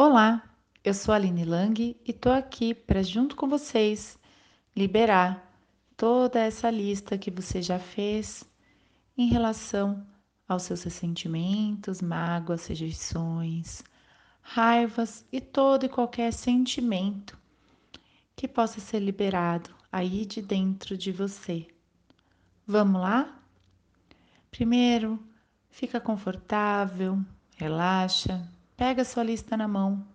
Olá, eu sou a Aline Lang e tô aqui para, junto com vocês, liberar toda essa lista que você já fez em relação aos seus ressentimentos, mágoas, rejeições, raivas e todo e qualquer sentimento que possa ser liberado aí de dentro de você. Vamos lá? Primeiro, fica confortável, relaxa, pega sua lista na mão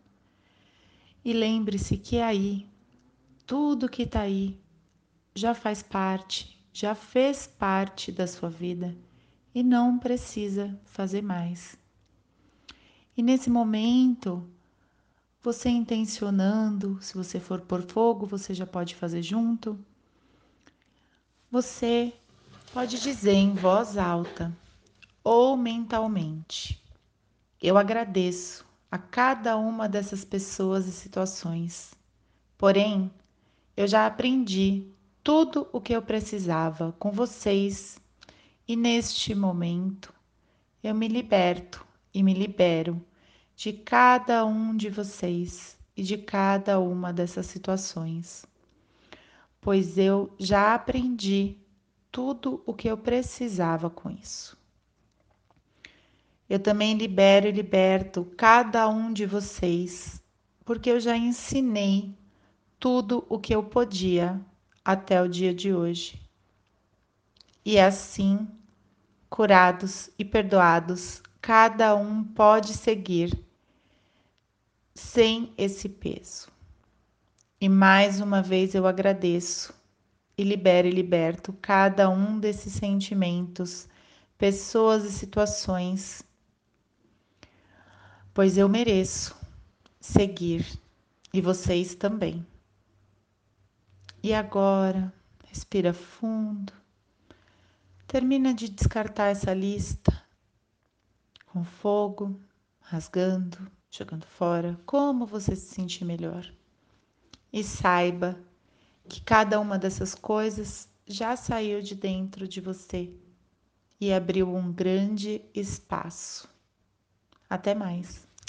e lembre-se que aí, tudo que está aí, já faz parte, já fez parte da sua vida e não precisa fazer mais. E nesse momento, você intencionando, se você for por fogo, você já pode fazer junto. Você pode dizer em voz alta ou mentalmente: Eu agradeço a cada uma dessas pessoas e situações. Porém, eu já aprendi tudo o que eu precisava com vocês e neste momento eu me liberto e me libero de cada um de vocês e de cada uma dessas situações, pois eu já aprendi tudo o que eu precisava com isso. Eu também libero e liberto cada um de vocês, porque eu já ensinei tudo o que eu podia até o dia de hoje. E assim, curados e perdoados, cada um pode seguir sem esse peso. E mais uma vez eu agradeço e libero e liberto cada um desses sentimentos, pessoas e situações, pois eu mereço seguir e vocês também. E agora, respira fundo. Termina de descartar essa lista com fogo, rasgando, jogando fora, como você se sentir melhor. E saiba que cada uma dessas coisas já saiu de dentro de você e abriu um grande espaço. Até mais.